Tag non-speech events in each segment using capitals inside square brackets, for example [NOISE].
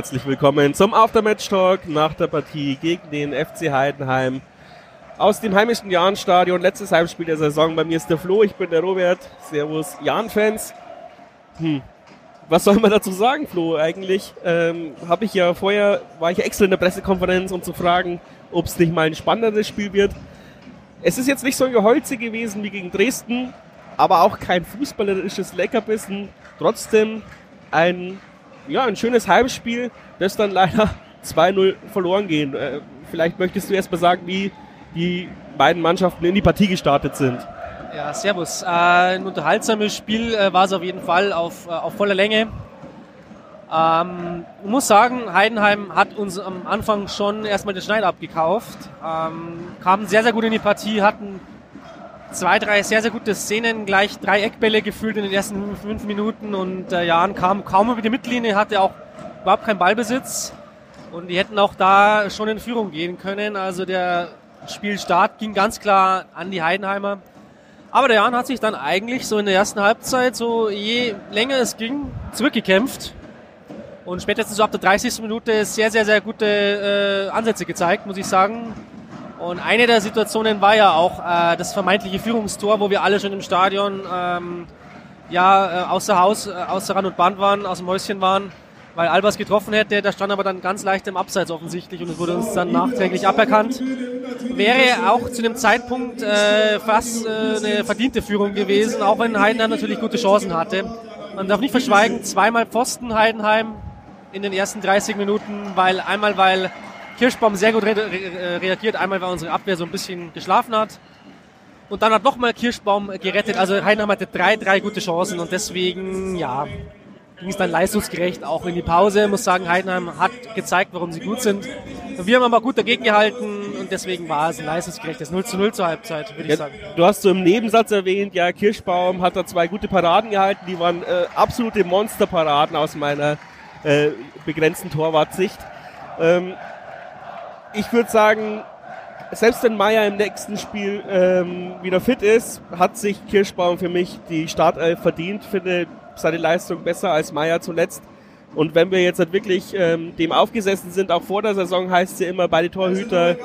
Herzlich willkommen zum Aftermatch-Talk nach der Partie gegen den FC Heidenheim aus dem heimischen Jahn-Stadion. Letztes Heimspiel der Saison. Bei mir ist der Flo, ich bin der Robert. Servus, Jahn-Fans. Hm. Was soll man dazu sagen, Flo? Eigentlich ähm, habe ich ja vorher, war ich ja extra in der Pressekonferenz, um zu fragen, ob es nicht mal ein spannenderes Spiel wird. Es ist jetzt nicht so ein Geholze gewesen wie gegen Dresden, aber auch kein fußballerisches Leckerbissen. Trotzdem ein ja, ein schönes Heimspiel, das dann leider [LAUGHS] 2-0 verloren gehen. Äh, vielleicht möchtest du erst mal sagen, wie die beiden Mannschaften in die Partie gestartet sind. Ja, servus. Äh, ein unterhaltsames Spiel äh, war es auf jeden Fall auf, äh, auf voller Länge. Ähm, ich muss sagen, Heidenheim hat uns am Anfang schon erstmal den Schneid abgekauft, ähm, kamen sehr, sehr gut in die Partie, hatten zwei, drei sehr, sehr gute Szenen, gleich drei Eckbälle gefühlt in den ersten fünf Minuten und äh, Jan kam kaum über die Mittellinie, hatte auch überhaupt keinen Ballbesitz und die hätten auch da schon in Führung gehen können. Also der Spielstart ging ganz klar an die Heidenheimer. Aber der Jan hat sich dann eigentlich so in der ersten Halbzeit, so je länger es ging, zurückgekämpft. Und spätestens so ab der 30. Minute sehr, sehr, sehr gute äh, Ansätze gezeigt, muss ich sagen. Und eine der Situationen war ja auch äh, das vermeintliche Führungstor, wo wir alle schon im Stadion ähm, ja, äh, außer Haus, äh, außer Rand und Band waren, aus dem Häuschen waren, weil Albers getroffen hätte. Der stand aber dann ganz leicht im Abseits offensichtlich und es wurde uns dann nachträglich aberkannt. Wäre auch zu dem Zeitpunkt äh, fast äh, eine verdiente Führung gewesen, auch wenn Heidenheim natürlich gute Chancen hatte. Man darf nicht verschweigen, zweimal Pfosten Heidenheim in den ersten 30 Minuten, weil einmal weil Kirschbaum sehr gut re re reagiert. Einmal, weil unsere Abwehr so ein bisschen geschlafen hat. Und dann hat nochmal Kirschbaum gerettet. Also Heidenheim hatte drei, drei gute Chancen und deswegen, ja, ging es dann leistungsgerecht auch in die Pause. Ich muss sagen, Heidenheim hat gezeigt, warum sie gut sind. Wir haben aber gut dagegen gehalten und deswegen war es ein leistungsgerechtes 0 zu 0 zur Halbzeit, würde ja, ich sagen. Du hast so im Nebensatz erwähnt, ja, Kirschbaum hat da zwei gute Paraden gehalten. Die waren äh, absolute Monsterparaden aus meiner äh, begrenzten Torwartsicht. Ähm, ich würde sagen, selbst wenn Meier im nächsten Spiel ähm, wieder fit ist, hat sich Kirschbaum für mich die Startelf verdient. Finde seine Leistung besser als Meier zuletzt. Und wenn wir jetzt halt wirklich ähm, dem aufgesessen sind, auch vor der Saison heißt es ja immer, beide Torhüter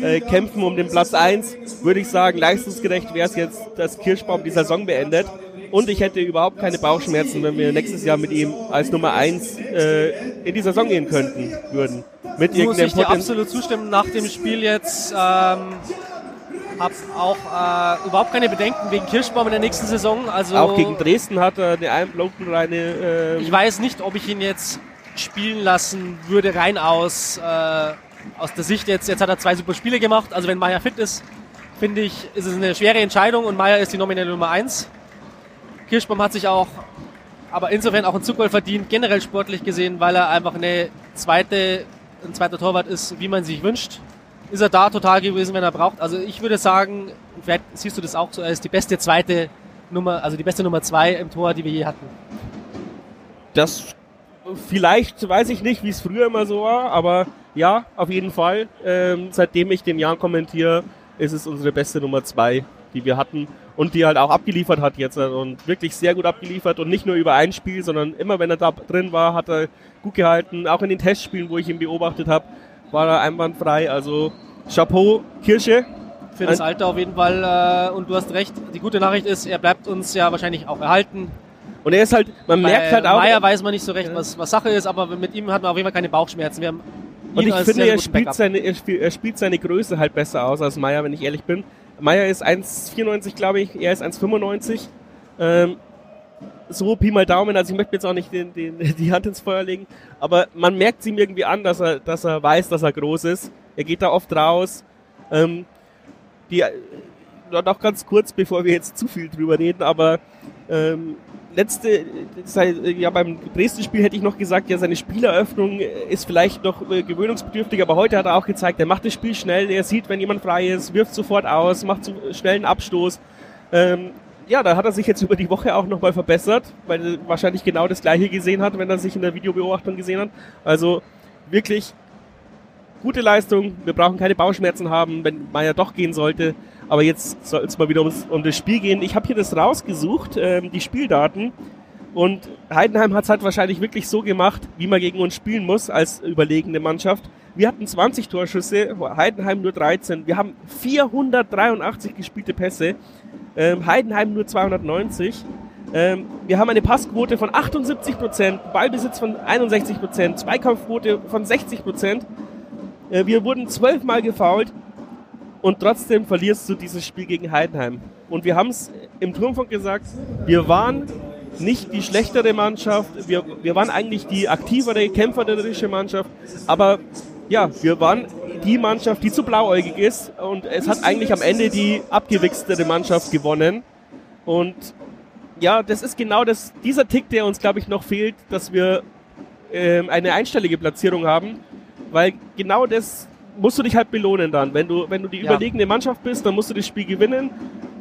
äh, kämpfen um den Platz eins, würde ich sagen, leistungsgerecht wäre es jetzt, dass Kirschbaum die Saison beendet. Und ich hätte überhaupt keine Bauchschmerzen, wenn wir nächstes Jahr mit ihm als Nummer eins äh, in die Saison gehen könnten, würden. Mit Muss ich dir absolut zustimmen. Nach dem Spiel jetzt ähm, habe auch äh, überhaupt keine Bedenken wegen Kirschbaum in der nächsten Saison. Also auch gegen Dresden hat er eine einblockenreine. Äh ich weiß nicht, ob ich ihn jetzt spielen lassen würde, rein aus, äh, aus der Sicht jetzt. Jetzt hat er zwei super Spiele gemacht. Also wenn Meier fit ist, finde ich, ist es eine schwere Entscheidung und Meier ist die nominelle Nummer eins. Kirschbaum hat sich auch, aber insofern auch ein Zuggoal verdient, generell sportlich gesehen, weil er einfach eine zweite, ein zweiter Torwart ist, wie man sich wünscht. Ist er da total gewesen, wenn er braucht. Also ich würde sagen, vielleicht siehst du das auch so, er ist die beste zweite Nummer, also die beste Nummer zwei im Tor, die wir je hatten. Das vielleicht weiß ich nicht, wie es früher immer so war, aber ja, auf jeden Fall. Ähm, seitdem ich den Jan kommentiere, ist es unsere beste Nummer zwei, die wir hatten und die halt auch abgeliefert hat jetzt und wirklich sehr gut abgeliefert und nicht nur über ein Spiel, sondern immer wenn er da drin war, hat er gut gehalten. Auch in den Testspielen, wo ich ihn beobachtet habe, war er einwandfrei. Also Chapeau, Kirsche. Für das Alter auf jeden Fall. Äh, und du hast recht, die gute Nachricht ist, er bleibt uns ja wahrscheinlich auch erhalten. Und er ist halt, man Bei merkt halt auch. Meier weiß man nicht so recht, was, was Sache ist, aber mit ihm hat man auf jeden Fall keine Bauchschmerzen. Wir haben und ich finde, er spielt, seine, er, spielt, er spielt seine Größe halt besser aus als Meier, wenn ich ehrlich bin. Meier ist 1,94, glaube ich, er ist 1,95. Ähm, so Pi mal Daumen, also ich möchte jetzt auch nicht den, den, [LAUGHS] die Hand ins Feuer legen, aber man merkt es ihm irgendwie an, dass er, dass er weiß, dass er groß ist. Er geht da oft raus. Ähm, die, noch ganz kurz, bevor wir jetzt zu viel drüber reden, aber ähm, letzte, ja beim Dresden-Spiel hätte ich noch gesagt, ja seine Spieleröffnung ist vielleicht noch äh, gewöhnungsbedürftig, aber heute hat er auch gezeigt, er macht das Spiel schnell, er sieht, wenn jemand frei ist, wirft sofort aus, macht so schnell einen Abstoß. Ähm, ja, da hat er sich jetzt über die Woche auch nochmal verbessert, weil er wahrscheinlich genau das gleiche gesehen hat, wenn er sich in der Videobeobachtung gesehen hat. Also wirklich gute Leistung. Wir brauchen keine Bauchschmerzen haben, wenn Meier doch gehen sollte. Aber jetzt soll es mal wieder ums, um das Spiel gehen. Ich habe hier das rausgesucht, ähm, die Spieldaten. Und Heidenheim hat es halt wahrscheinlich wirklich so gemacht, wie man gegen uns spielen muss als überlegene Mannschaft. Wir hatten 20 Torschüsse, Heidenheim nur 13. Wir haben 483 gespielte Pässe, ähm, Heidenheim nur 290. Ähm, wir haben eine Passquote von 78% Ballbesitz von 61% Zweikampfquote von 60% Äh, wir wurden zwölfmal gefault und trotzdem verlierst du dieses Spiel gegen Heidenheim. Und wir haben es im Turmfunk gesagt, wir waren nicht die schlechtere Mannschaft, wir, wir waren eigentlich die aktivere, kämpferische Mannschaft, aber ja, wir waren die Mannschaft, die zu blauäugig ist und es hat eigentlich am Ende die abgewichstere Mannschaft gewonnen. Und ja, das ist genau das, dieser Tick, der uns, glaube ich, noch fehlt, dass wir ähm, eine einstellige Platzierung haben, weil genau das musst du dich halt belohnen dann. Wenn du, wenn du die ja. überlegene Mannschaft bist, dann musst du das Spiel gewinnen.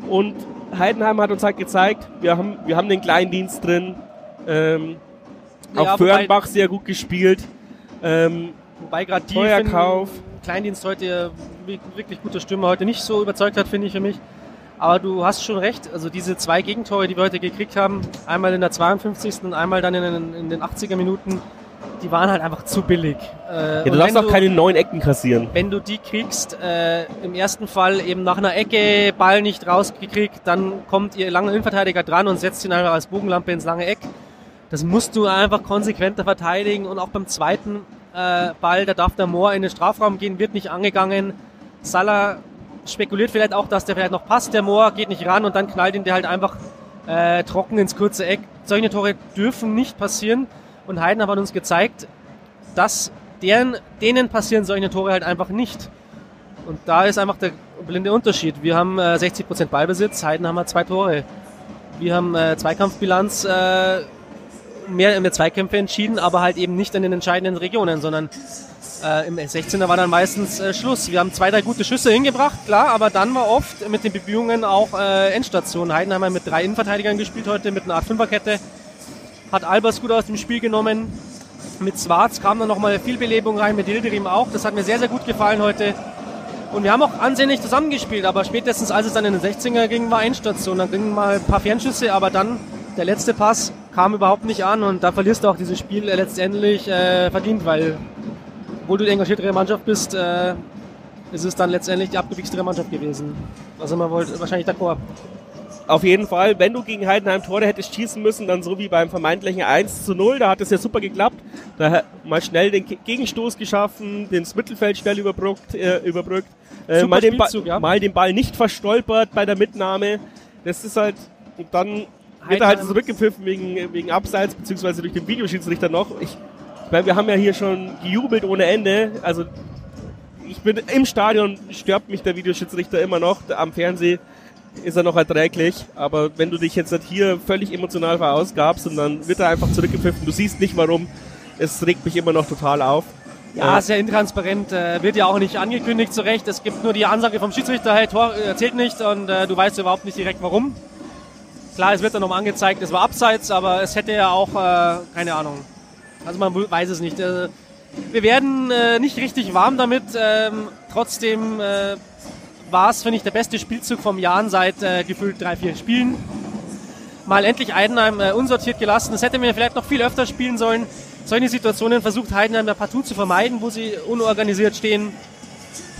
Und Heidenheim hat uns halt gezeigt, wir haben, wir haben den Kleindienst drin. Ähm, ja, auch Föhrenbach sehr gut gespielt. Ähm, wobei gerade die Feuerkauf. Kleindienst heute wirklich guter Stürmer heute nicht so überzeugt hat, finde ich für mich. Aber du hast schon recht, also diese zwei Gegentore, die wir heute gekriegt haben, einmal in der 52. und einmal dann in, in den 80er Minuten, die waren halt einfach zu billig. Äh, ja, du darfst auch du, keine neuen Ecken kassieren. Wenn du die kriegst, äh, im ersten Fall eben nach einer Ecke Ball nicht rausgekriegt, dann kommt ihr langer Innenverteidiger dran und setzt ihn einfach als Bogenlampe ins lange Eck. Das musst du einfach konsequenter verteidigen und auch beim zweiten äh, Ball, da darf der Moor in den Strafraum gehen, wird nicht angegangen. Salah spekuliert vielleicht auch, dass der vielleicht noch passt, der Moor geht nicht ran und dann knallt ihn der halt einfach äh, trocken ins kurze Eck. Solche Tore dürfen nicht passieren. Und Heidenheim hat uns gezeigt, dass deren, denen passieren solche Tore halt einfach nicht. Und da ist einfach der blinde Unterschied. Wir haben äh, 60% Ballbesitz, Heidenheim hat zwei Tore. Wir haben äh, Zweikampfbilanz, äh, mehr in der Zweikämpfe entschieden, aber halt eben nicht in den entscheidenden Regionen, sondern äh, im 16er war dann meistens äh, Schluss. Wir haben zwei, drei gute Schüsse hingebracht, klar, aber dann war oft mit den Bemühungen auch äh, Endstation. Heidenheim hat mit drei Innenverteidigern gespielt heute, mit einer Art Fünferkette hat Albers gut aus dem Spiel genommen. Mit Schwarz kam dann nochmal viel Belebung rein, mit Hilderim auch. Das hat mir sehr, sehr gut gefallen heute. Und wir haben auch ansehnlich zusammengespielt, aber spätestens als es dann in den 16er ging, war Endstation. Dann gingen mal ein paar Fernschüsse, aber dann der letzte Pass kam überhaupt nicht an und da verlierst du auch dieses Spiel letztendlich äh, verdient, weil obwohl du die engagiertere Mannschaft bist, äh, ist es dann letztendlich die abgewichstere Mannschaft gewesen. Also man wollte wahrscheinlich d'accord auf jeden Fall, wenn du gegen Heidenheim Tore hättest schießen müssen, dann so wie beim vermeintlichen 1 zu 0, da hat es ja super geklappt. Da mal schnell den Gegenstoß geschaffen, das Mittelfeld schnell überbrückt, äh, überbrückt. Äh, mal, den ja. mal den Ball nicht verstolpert bei der Mitnahme. Das ist halt, dann wird er halt zurückgepfiffen wegen, wegen Abseits, beziehungsweise durch den Videoschiedsrichter noch. Ich, ich meine, wir haben ja hier schon gejubelt ohne Ende. Also ich bin im Stadion, stört mich der Videoschiedsrichter immer noch am Fernsehen ist er noch erträglich. Aber wenn du dich jetzt halt hier völlig emotional verausgabst und dann wird er einfach zurückgepfiffen, du siehst nicht warum, es regt mich immer noch total auf. Ja, sehr intransparent, äh, wird ja auch nicht angekündigt zu Recht. Es gibt nur die Ansage vom Schiedsrichter, hey, Tor äh, zählt nicht und äh, du weißt überhaupt nicht direkt warum. Klar, es wird dann nochmal angezeigt, es war abseits, aber es hätte ja auch, äh, keine Ahnung. Also man weiß es nicht. Äh, wir werden äh, nicht richtig warm damit. Ähm, trotzdem äh, war es, finde ich, der beste Spielzug vom Jahr seit äh, gefühlt drei, vier Spielen. Mal endlich Heidenheim äh, unsortiert gelassen. Das hätte man vielleicht noch viel öfter spielen sollen. Solche Situationen versucht Heidenheim der partout zu vermeiden, wo sie unorganisiert stehen.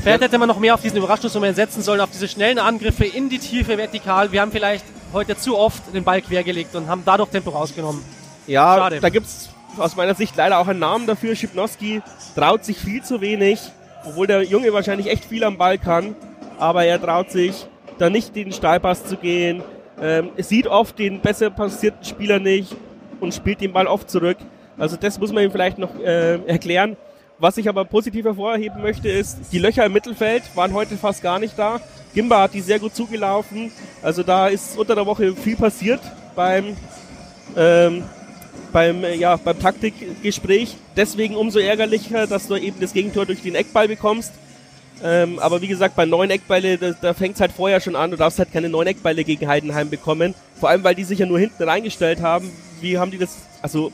Vielleicht hätte man noch mehr auf diesen Überraschungsmoment setzen sollen, auf diese schnellen Angriffe in die Tiefe vertikal. Wir haben vielleicht heute zu oft den Ball quergelegt und haben dadurch Tempo rausgenommen. Ja, Schade. da gibt es aus meiner Sicht leider auch einen Namen dafür. Schipnowski traut sich viel zu wenig, obwohl der Junge wahrscheinlich echt viel am Ball kann aber er traut sich da nicht den Steilpass zu gehen. Ähm, sieht oft den besser passierten Spieler nicht und spielt den Ball oft zurück. Also das muss man ihm vielleicht noch äh, erklären. Was ich aber positiv hervorheben möchte, ist, die Löcher im Mittelfeld waren heute fast gar nicht da. Gimba hat die sehr gut zugelaufen. Also da ist unter der Woche viel passiert beim, ähm, beim, ja, beim Taktikgespräch. Deswegen umso ärgerlicher, dass du eben das Gegentor durch den Eckball bekommst. Ähm, aber wie gesagt, bei neun Eckbälle, da, da fängt es halt vorher schon an. Du darfst halt keine neun Eckbälle gegen Heidenheim bekommen. Vor allem, weil die sich ja nur hinten reingestellt haben. Wie haben die das, also,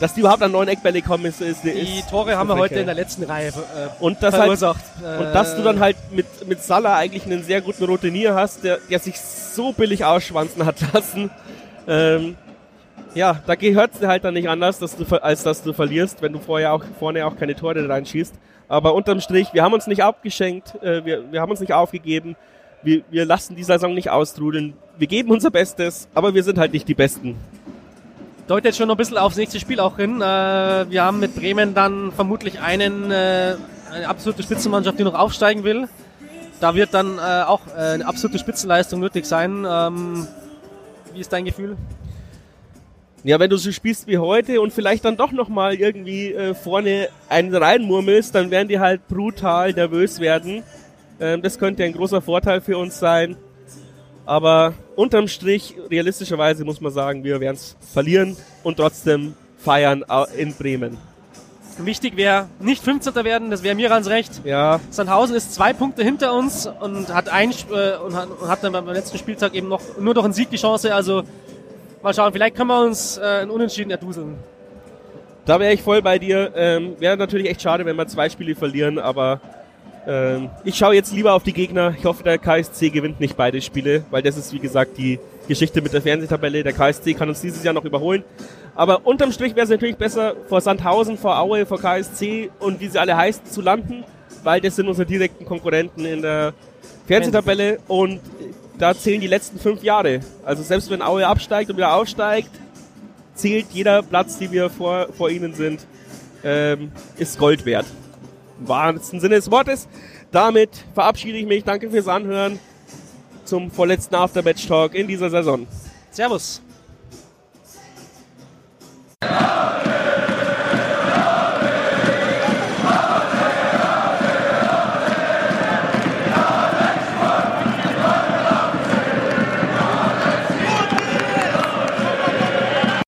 dass die überhaupt an neun Eckbälle kommen, ist, ist Die ist Tore haben wir heute in der letzten Reihe äh, und das verursacht. Halt, und dass du dann halt mit, mit Salah eigentlich einen sehr guten Routinier hast, der, der sich so billig ausschwanzen hat [LAUGHS] lassen. Ähm, ja, da gehört es halt dann nicht anders, dass du, als dass du verlierst, wenn du vorher auch vorne auch keine Tore reinschießt. Aber unterm Strich, wir haben uns nicht abgeschenkt, äh, wir, wir haben uns nicht aufgegeben, wir, wir lassen die Saison nicht austrudeln, wir geben unser Bestes, aber wir sind halt nicht die Besten. Deutet schon noch ein bisschen aufs nächste Spiel auch hin. Äh, wir haben mit Bremen dann vermutlich einen, äh, eine absolute Spitzenmannschaft, die noch aufsteigen will. Da wird dann äh, auch eine absolute Spitzenleistung nötig sein. Ähm, wie ist dein Gefühl? Ja, wenn du so spielst wie heute und vielleicht dann doch nochmal irgendwie vorne einen reinmurmelst, dann werden die halt brutal nervös werden. Ähm, das könnte ein großer Vorteil für uns sein. Aber unterm Strich, realistischerweise muss man sagen, wir werden es verlieren und trotzdem feiern in Bremen. Wichtig wäre nicht 15. werden, das wäre mir ganz recht. Ja. Sandhausen ist zwei Punkte hinter uns und hat, ein, äh, und hat, und hat dann beim letzten Spieltag eben noch nur durch einen Sieg die Chance. Also mal schauen, vielleicht können wir uns äh, einen Unentschieden erduseln. Da wäre ich voll bei dir. Ähm, wäre natürlich echt schade, wenn wir zwei Spiele verlieren, aber ich schaue jetzt lieber auf die Gegner. Ich hoffe, der KSC gewinnt nicht beide Spiele, weil das ist, wie gesagt, die Geschichte mit der Fernsehtabelle. Der KSC kann uns dieses Jahr noch überholen. Aber unterm Strich wäre es natürlich besser, vor Sandhausen, vor Aue, vor KSC und wie sie alle heißen, zu landen, weil das sind unsere direkten Konkurrenten in der Fernsehtabelle und da zählen die letzten fünf Jahre. Also selbst wenn Aue absteigt und wieder aufsteigt, zählt jeder Platz, die wir vor, vor ihnen sind, ähm, ist Gold wert wahrsten Sinne des Wortes. Damit verabschiede ich mich. Danke fürs Anhören zum vorletzten Aftermatch-Talk in dieser Saison. Servus.